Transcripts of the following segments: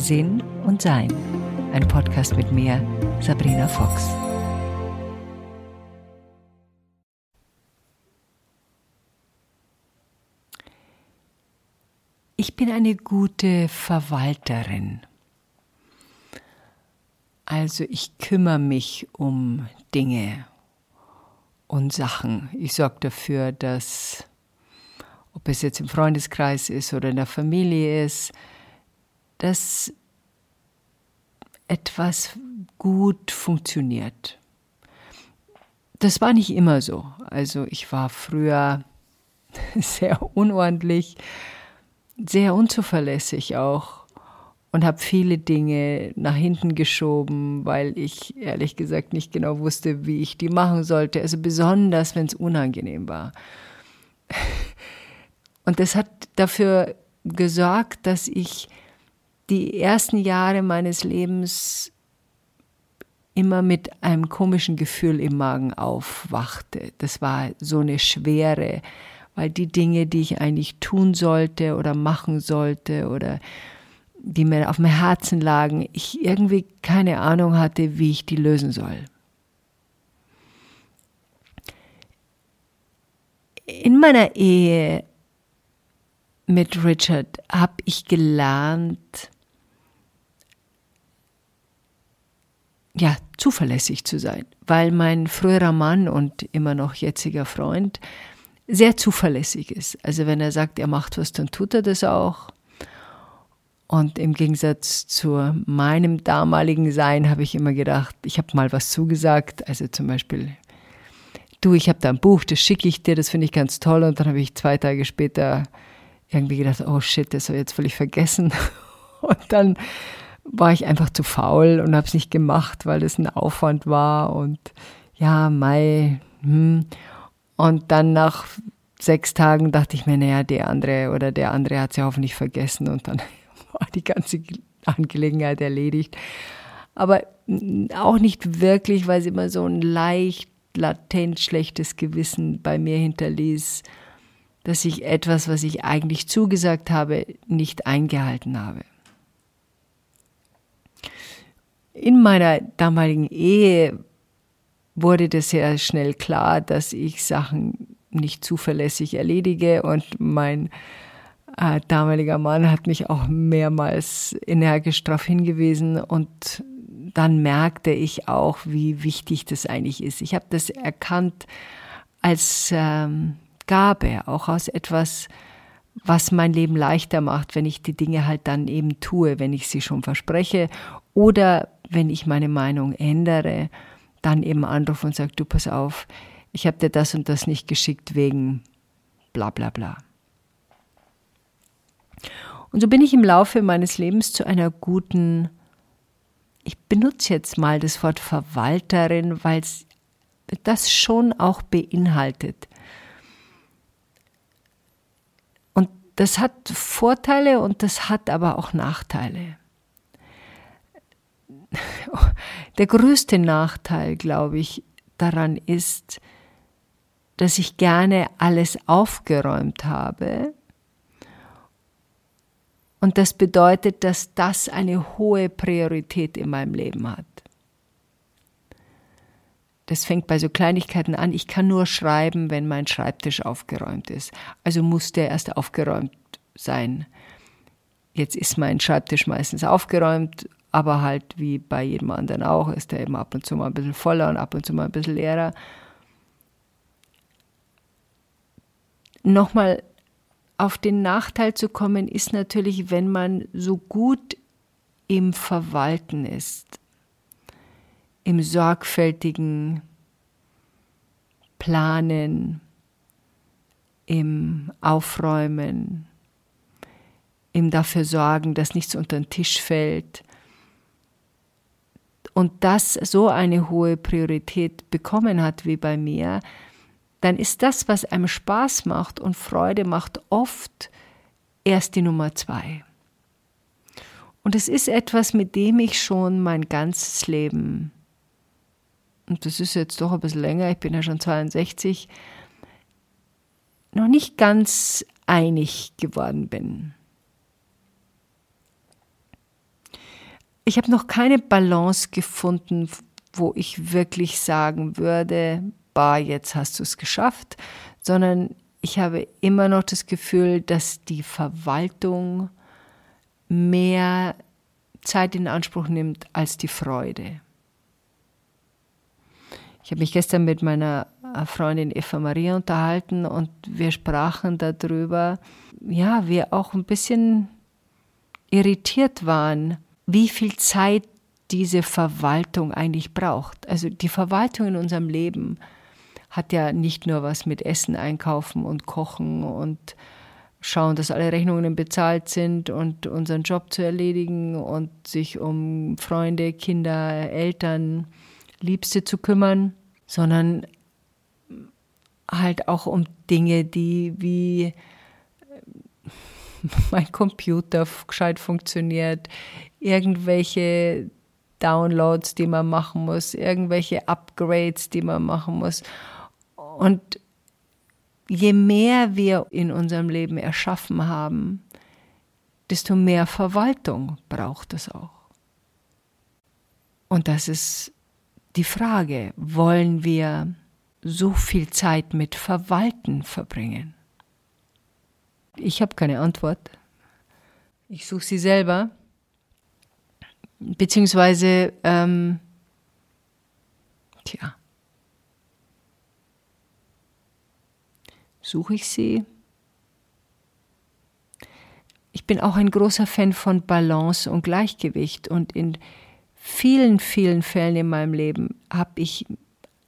Sinn und Sein. Ein Podcast mit mir, Sabrina Fox. Ich bin eine gute Verwalterin. Also ich kümmere mich um Dinge und Sachen. Ich sorge dafür, dass, ob es jetzt im Freundeskreis ist oder in der Familie ist, dass etwas gut funktioniert. Das war nicht immer so. Also ich war früher sehr unordentlich, sehr unzuverlässig auch und habe viele Dinge nach hinten geschoben, weil ich ehrlich gesagt nicht genau wusste, wie ich die machen sollte. Also besonders, wenn es unangenehm war. Und das hat dafür gesorgt, dass ich die ersten Jahre meines Lebens immer mit einem komischen Gefühl im Magen aufwachte. Das war so eine Schwere, weil die Dinge, die ich eigentlich tun sollte oder machen sollte oder die mir auf meinem Herzen lagen, ich irgendwie keine Ahnung hatte, wie ich die lösen soll. In meiner Ehe mit Richard habe ich gelernt, ja, zuverlässig zu sein, weil mein früherer Mann und immer noch jetziger Freund sehr zuverlässig ist. Also wenn er sagt, er macht was, dann tut er das auch. Und im Gegensatz zu meinem damaligen Sein habe ich immer gedacht, ich habe mal was zugesagt. Also zum Beispiel, du, ich habe da ein Buch, das schicke ich dir, das finde ich ganz toll. Und dann habe ich zwei Tage später irgendwie gedacht, oh shit, das habe ich jetzt völlig vergessen. Und dann war ich einfach zu faul und habe es nicht gemacht, weil es ein Aufwand war. Und ja, Mai. Hm. Und dann nach sechs Tagen dachte ich mir, naja, der andere oder der andere hat sie hoffentlich vergessen. Und dann war die ganze Angelegenheit erledigt. Aber auch nicht wirklich, weil sie immer so ein leicht latent schlechtes Gewissen bei mir hinterließ, dass ich etwas, was ich eigentlich zugesagt habe, nicht eingehalten habe. In meiner damaligen Ehe wurde das sehr schnell klar, dass ich Sachen nicht zuverlässig erledige und mein äh, damaliger Mann hat mich auch mehrmals energisch darauf hingewiesen und dann merkte ich auch, wie wichtig das eigentlich ist. Ich habe das erkannt als ähm, Gabe, auch aus etwas, was mein Leben leichter macht, wenn ich die Dinge halt dann eben tue, wenn ich sie schon verspreche oder wenn ich meine Meinung ändere, dann eben anrufe und sage, du pass auf, ich habe dir das und das nicht geschickt wegen bla bla bla. Und so bin ich im Laufe meines Lebens zu einer guten, ich benutze jetzt mal das Wort Verwalterin, weil es das schon auch beinhaltet. Und das hat Vorteile und das hat aber auch Nachteile. Der größte Nachteil, glaube ich, daran ist, dass ich gerne alles aufgeräumt habe und das bedeutet, dass das eine hohe Priorität in meinem Leben hat. Das fängt bei so Kleinigkeiten an. Ich kann nur schreiben, wenn mein Schreibtisch aufgeräumt ist. Also muss der erst aufgeräumt sein. Jetzt ist mein Schreibtisch meistens aufgeräumt, aber halt wie bei jedem anderen auch, ist er eben ab und zu mal ein bisschen voller und ab und zu mal ein bisschen leerer. Nochmal auf den Nachteil zu kommen, ist natürlich, wenn man so gut im Verwalten ist, im sorgfältigen Planen, im Aufräumen, im dafür sorgen, dass nichts unter den Tisch fällt. Und das so eine hohe Priorität bekommen hat wie bei mir, dann ist das, was einem Spaß macht und Freude macht, oft erst die Nummer zwei. Und es ist etwas, mit dem ich schon mein ganzes Leben, und das ist jetzt doch ein bisschen länger, ich bin ja schon 62, noch nicht ganz einig geworden bin. Ich habe noch keine Balance gefunden, wo ich wirklich sagen würde, bah, jetzt hast du es geschafft, sondern ich habe immer noch das Gefühl, dass die Verwaltung mehr Zeit in Anspruch nimmt als die Freude. Ich habe mich gestern mit meiner Freundin Eva Maria unterhalten und wir sprachen darüber, ja, wir auch ein bisschen irritiert waren, wie viel Zeit diese Verwaltung eigentlich braucht. Also die Verwaltung in unserem Leben hat ja nicht nur was mit Essen einkaufen und kochen und schauen, dass alle Rechnungen bezahlt sind und unseren Job zu erledigen und sich um Freunde, Kinder, Eltern, Liebste zu kümmern, sondern halt auch um Dinge, die wie mein Computer gescheit funktioniert, irgendwelche Downloads, die man machen muss, irgendwelche Upgrades, die man machen muss. Und je mehr wir in unserem Leben erschaffen haben, desto mehr Verwaltung braucht es auch. Und das ist die Frage, wollen wir so viel Zeit mit Verwalten verbringen? Ich habe keine Antwort. Ich suche sie selber. Beziehungsweise, ähm, tja, suche ich sie. Ich bin auch ein großer Fan von Balance und Gleichgewicht und in vielen, vielen Fällen in meinem Leben habe ich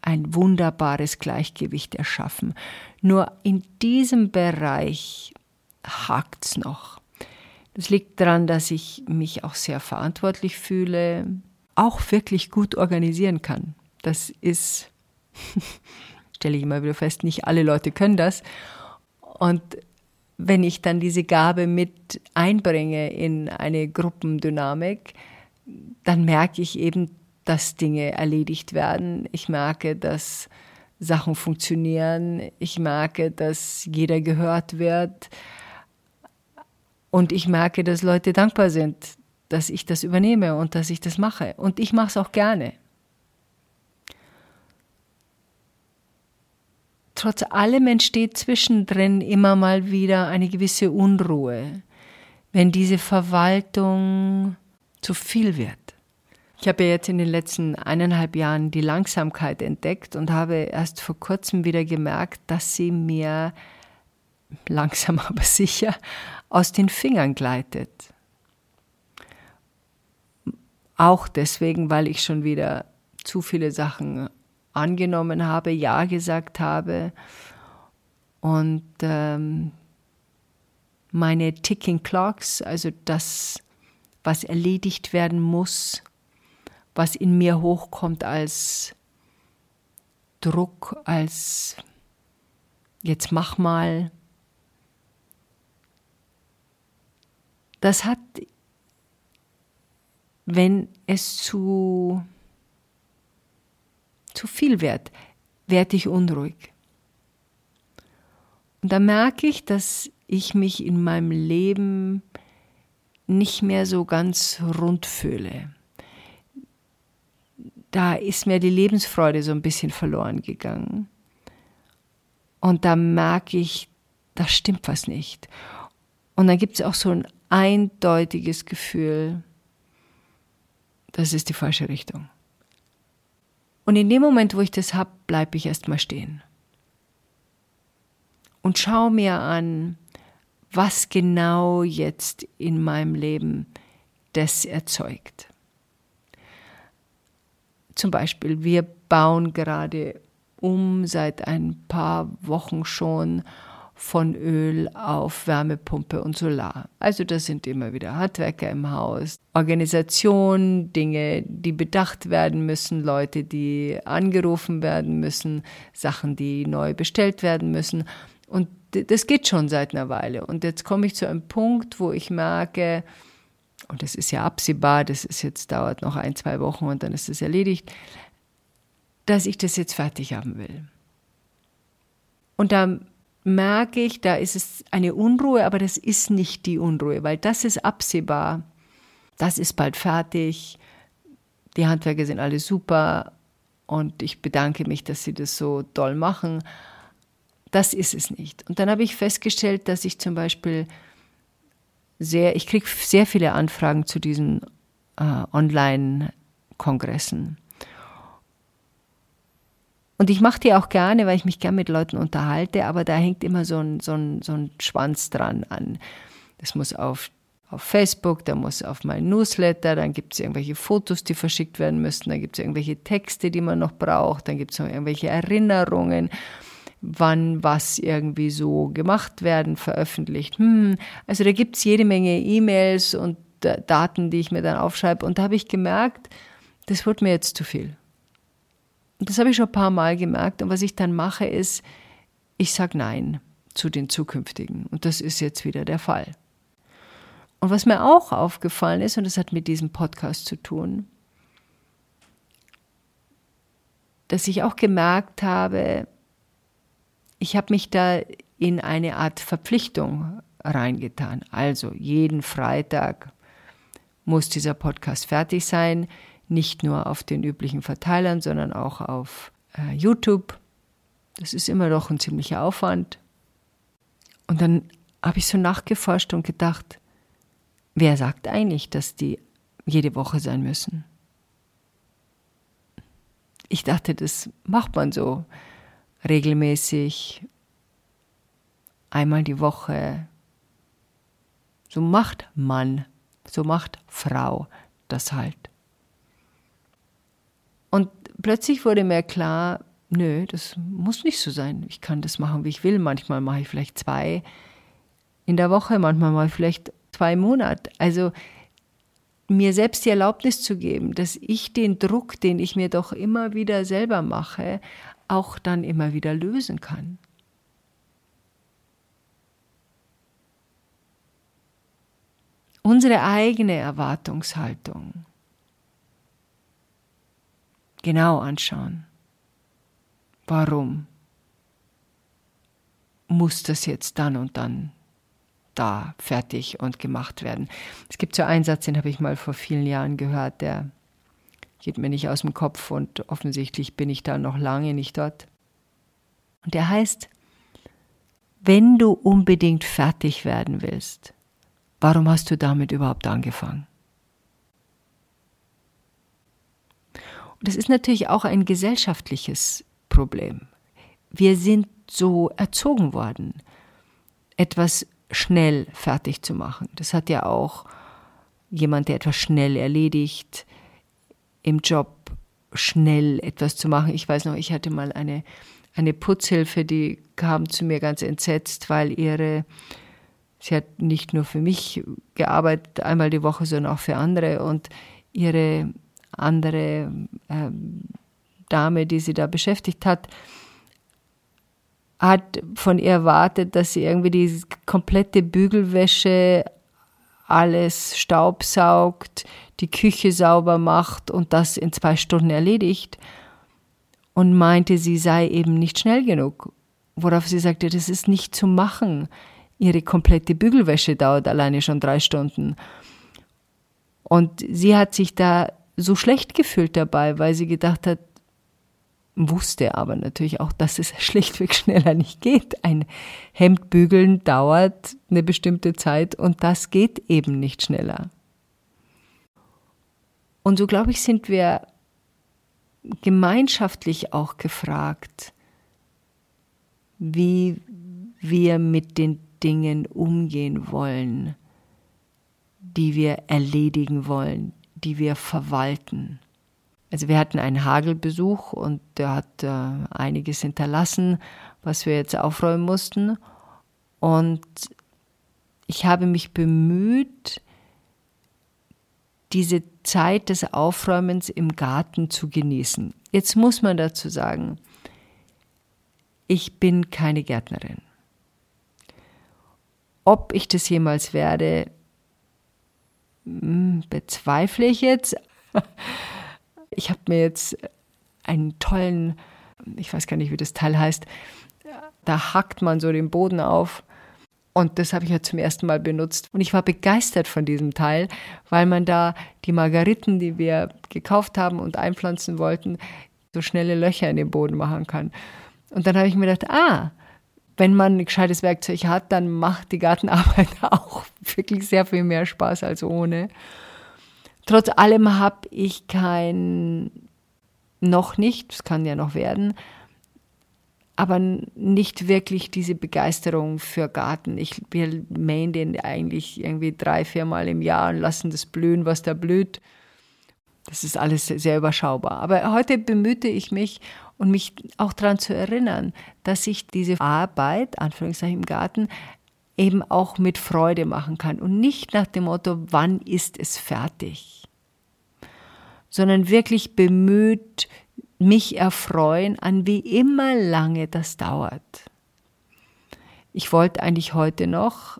ein wunderbares Gleichgewicht erschaffen. Nur in diesem Bereich hakt es noch. Das liegt daran, dass ich mich auch sehr verantwortlich fühle, auch wirklich gut organisieren kann. Das ist stelle ich immer wieder fest, nicht alle Leute können das. Und wenn ich dann diese Gabe mit einbringe in eine Gruppendynamik, dann merke ich eben, dass Dinge erledigt werden. Ich merke, dass Sachen funktionieren. Ich merke, dass jeder gehört wird. Und ich merke, dass Leute dankbar sind, dass ich das übernehme und dass ich das mache. Und ich mache es auch gerne. trotz allem entsteht zwischendrin immer mal wieder eine gewisse Unruhe, wenn diese Verwaltung zu viel wird. Ich habe jetzt in den letzten eineinhalb Jahren die Langsamkeit entdeckt und habe erst vor kurzem wieder gemerkt, dass sie mir langsam aber sicher aus den Fingern gleitet. Auch deswegen, weil ich schon wieder zu viele Sachen angenommen habe, Ja gesagt habe und ähm, meine Ticking Clocks, also das, was erledigt werden muss, was in mir hochkommt als Druck, als jetzt mach mal, das hat, wenn es zu zu viel wird, werde ich unruhig. Und da merke ich, dass ich mich in meinem Leben nicht mehr so ganz rund fühle. Da ist mir die Lebensfreude so ein bisschen verloren gegangen. Und da merke ich, da stimmt was nicht. Und dann gibt es auch so ein eindeutiges Gefühl, das ist die falsche Richtung. Und in dem Moment, wo ich das habe, bleibe ich erstmal stehen. Und schaue mir an, was genau jetzt in meinem Leben das erzeugt. Zum Beispiel, wir bauen gerade um seit ein paar Wochen schon von Öl auf Wärmepumpe und Solar. Also das sind immer wieder Handwerker im Haus, Organisation, Dinge, die bedacht werden müssen, Leute, die angerufen werden müssen, Sachen, die neu bestellt werden müssen. Und das geht schon seit einer Weile. Und jetzt komme ich zu einem Punkt, wo ich merke, und das ist ja absehbar, das ist jetzt dauert noch ein, zwei Wochen und dann ist es erledigt, dass ich das jetzt fertig haben will. Und da merke ich, da ist es eine Unruhe, aber das ist nicht die Unruhe, weil das ist absehbar. das ist bald fertig, die Handwerker sind alle super und ich bedanke mich, dass sie das so toll machen. Das ist es nicht. Und dann habe ich festgestellt, dass ich zum Beispiel sehr, ich kriege sehr viele Anfragen zu diesen äh, Online-Kongressen. Und ich mache die auch gerne, weil ich mich gerne mit Leuten unterhalte, aber da hängt immer so ein, so ein, so ein Schwanz dran an. Das muss auf, auf Facebook, da muss auf mein Newsletter, dann gibt es irgendwelche Fotos, die verschickt werden müssen, dann gibt es irgendwelche Texte, die man noch braucht, dann gibt es noch irgendwelche Erinnerungen, wann was irgendwie so gemacht werden, veröffentlicht. Hm, also da gibt es jede Menge E-Mails und Daten, die ich mir dann aufschreibe. Und da habe ich gemerkt, das wird mir jetzt zu viel. Das habe ich schon ein paar Mal gemerkt. Und was ich dann mache, ist, ich sage Nein zu den zukünftigen. Und das ist jetzt wieder der Fall. Und was mir auch aufgefallen ist, und das hat mit diesem Podcast zu tun, dass ich auch gemerkt habe, ich habe mich da in eine Art Verpflichtung reingetan. Also jeden Freitag muss dieser Podcast fertig sein nicht nur auf den üblichen Verteilern, sondern auch auf äh, YouTube. Das ist immer noch ein ziemlicher Aufwand. Und dann habe ich so nachgeforscht und gedacht, wer sagt eigentlich, dass die jede Woche sein müssen? Ich dachte, das macht man so regelmäßig, einmal die Woche. So macht Mann, so macht Frau das halt. Und plötzlich wurde mir klar, nö, das muss nicht so sein. Ich kann das machen, wie ich will. Manchmal mache ich vielleicht zwei in der Woche, manchmal mache ich vielleicht zwei Monate. Also mir selbst die Erlaubnis zu geben, dass ich den Druck, den ich mir doch immer wieder selber mache, auch dann immer wieder lösen kann. Unsere eigene Erwartungshaltung genau anschauen. Warum muss das jetzt dann und dann da fertig und gemacht werden? Es gibt so einen Satz, den habe ich mal vor vielen Jahren gehört, der geht mir nicht aus dem Kopf und offensichtlich bin ich da noch lange nicht dort. Und der heißt, wenn du unbedingt fertig werden willst, warum hast du damit überhaupt angefangen? Das ist natürlich auch ein gesellschaftliches Problem. Wir sind so erzogen worden, etwas schnell fertig zu machen. Das hat ja auch jemand, der etwas schnell erledigt, im Job schnell etwas zu machen. Ich weiß noch, ich hatte mal eine, eine Putzhilfe, die kam zu mir ganz entsetzt, weil ihre, sie hat nicht nur für mich gearbeitet, einmal die Woche, sondern auch für andere und ihre andere äh, Dame, die sie da beschäftigt hat, hat von ihr erwartet, dass sie irgendwie die komplette Bügelwäsche alles staubsaugt, die Küche sauber macht und das in zwei Stunden erledigt und meinte, sie sei eben nicht schnell genug. Worauf sie sagte, das ist nicht zu machen. Ihre komplette Bügelwäsche dauert alleine schon drei Stunden. Und sie hat sich da so schlecht gefühlt dabei, weil sie gedacht hat, wusste aber natürlich auch, dass es schlichtweg schneller nicht geht. Ein Hemd bügeln dauert eine bestimmte Zeit und das geht eben nicht schneller. Und so glaube ich, sind wir gemeinschaftlich auch gefragt, wie wir mit den Dingen umgehen wollen, die wir erledigen wollen, die wir verwalten. Also wir hatten einen Hagelbesuch und der hat äh, einiges hinterlassen, was wir jetzt aufräumen mussten. Und ich habe mich bemüht, diese Zeit des Aufräumens im Garten zu genießen. Jetzt muss man dazu sagen, ich bin keine Gärtnerin. Ob ich das jemals werde, bezweifle ich jetzt. Ich habe mir jetzt einen tollen, ich weiß gar nicht, wie das Teil heißt, da hackt man so den Boden auf Und das habe ich ja zum ersten Mal benutzt. Und ich war begeistert von diesem Teil, weil man da die Margariten, die wir gekauft haben und einpflanzen wollten, so schnelle Löcher in den Boden machen kann. Und dann habe ich mir gedacht, ah, wenn man ein gescheites Werkzeug hat, dann macht die Gartenarbeit auch wirklich sehr viel mehr Spaß als ohne. Trotz allem habe ich kein, noch nicht, es kann ja noch werden, aber nicht wirklich diese Begeisterung für Garten. Ich, wir mähen den eigentlich irgendwie drei, viermal im Jahr und lassen das blühen, was da blüht. Das ist alles sehr überschaubar. Aber heute bemühte ich mich und mich auch daran zu erinnern, dass ich diese Arbeit, Anführungszeichen im Garten, eben auch mit Freude machen kann und nicht nach dem Motto, wann ist es fertig, sondern wirklich bemüht, mich erfreuen an wie immer lange das dauert. Ich wollte eigentlich heute noch,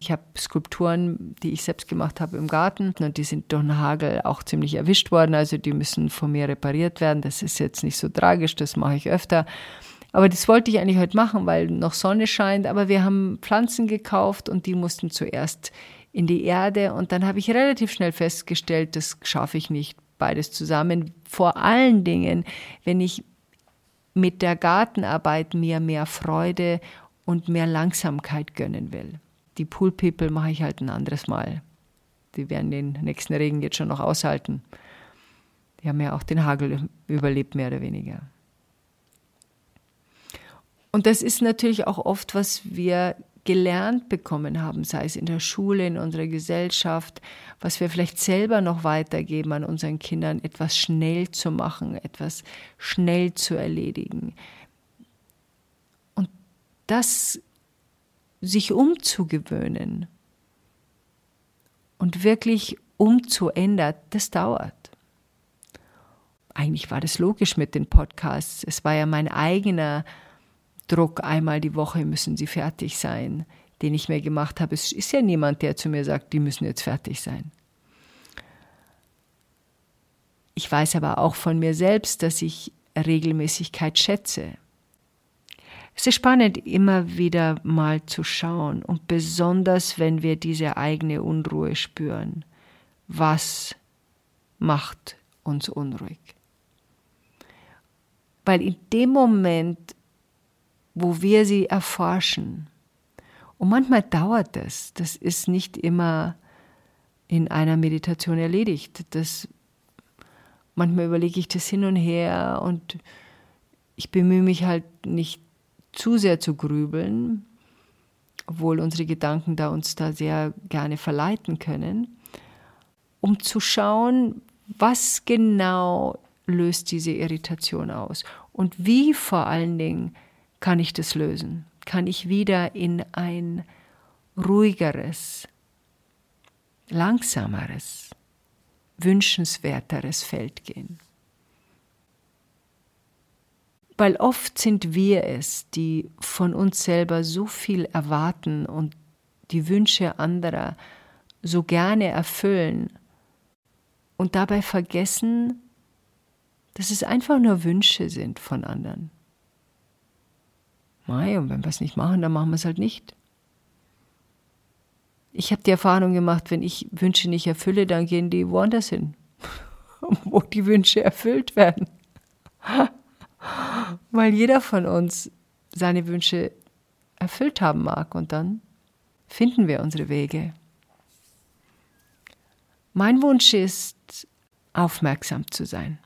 ich habe Skulpturen, die ich selbst gemacht habe im Garten und die sind durch den Hagel auch ziemlich erwischt worden, also die müssen von mir repariert werden. Das ist jetzt nicht so tragisch, das mache ich öfter. Aber das wollte ich eigentlich heute machen, weil noch Sonne scheint, aber wir haben Pflanzen gekauft und die mussten zuerst in die Erde und dann habe ich relativ schnell festgestellt, das schaffe ich nicht beides zusammen. Vor allen Dingen, wenn ich mit der Gartenarbeit mir mehr Freude und mehr Langsamkeit gönnen will. Die Pool People mache ich halt ein anderes Mal. Die werden den nächsten Regen jetzt schon noch aushalten. Die haben ja auch den Hagel überlebt, mehr oder weniger. Und das ist natürlich auch oft, was wir gelernt bekommen haben, sei es in der Schule, in unserer Gesellschaft, was wir vielleicht selber noch weitergeben an unseren Kindern, etwas schnell zu machen, etwas schnell zu erledigen. Und das sich umzugewöhnen und wirklich umzuändern, das dauert. Eigentlich war das logisch mit den Podcasts. Es war ja mein eigener Druck, einmal die Woche müssen sie fertig sein, den ich mir gemacht habe. Es ist ja niemand, der zu mir sagt, die müssen jetzt fertig sein. Ich weiß aber auch von mir selbst, dass ich Regelmäßigkeit schätze. Es ist spannend, immer wieder mal zu schauen und besonders, wenn wir diese eigene Unruhe spüren. Was macht uns unruhig? Weil in dem Moment, wo wir sie erforschen. Und manchmal dauert das. Das ist nicht immer in einer Meditation erledigt. Das, manchmal überlege ich das hin und her und ich bemühe mich halt nicht zu sehr zu grübeln, obwohl unsere Gedanken da uns da sehr gerne verleiten können, um zu schauen, was genau löst diese Irritation aus und wie vor allen Dingen kann ich das lösen? Kann ich wieder in ein ruhigeres, langsameres, wünschenswerteres Feld gehen? Weil oft sind wir es, die von uns selber so viel erwarten und die Wünsche anderer so gerne erfüllen und dabei vergessen, dass es einfach nur Wünsche sind von anderen. Mei, und wenn wir es nicht machen, dann machen wir es halt nicht. Ich habe die Erfahrung gemacht, wenn ich Wünsche nicht erfülle, dann gehen die woanders hin, wo die Wünsche erfüllt werden. Weil jeder von uns seine Wünsche erfüllt haben mag und dann finden wir unsere Wege. Mein Wunsch ist, aufmerksam zu sein.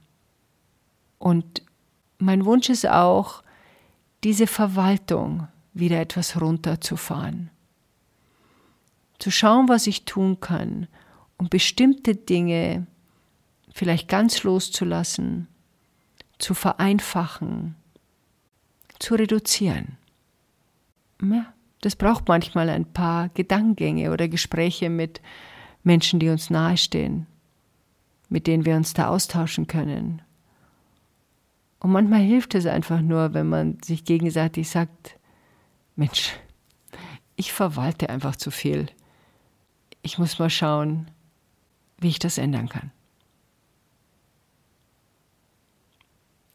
Und mein Wunsch ist auch, diese Verwaltung wieder etwas runterzufahren. Zu schauen, was ich tun kann, um bestimmte Dinge vielleicht ganz loszulassen, zu vereinfachen, zu reduzieren. Ja, das braucht manchmal ein paar Gedankengänge oder Gespräche mit Menschen, die uns nahestehen, mit denen wir uns da austauschen können, und manchmal hilft es einfach nur, wenn man sich gegenseitig sagt, Mensch, ich verwalte einfach zu viel. Ich muss mal schauen, wie ich das ändern kann.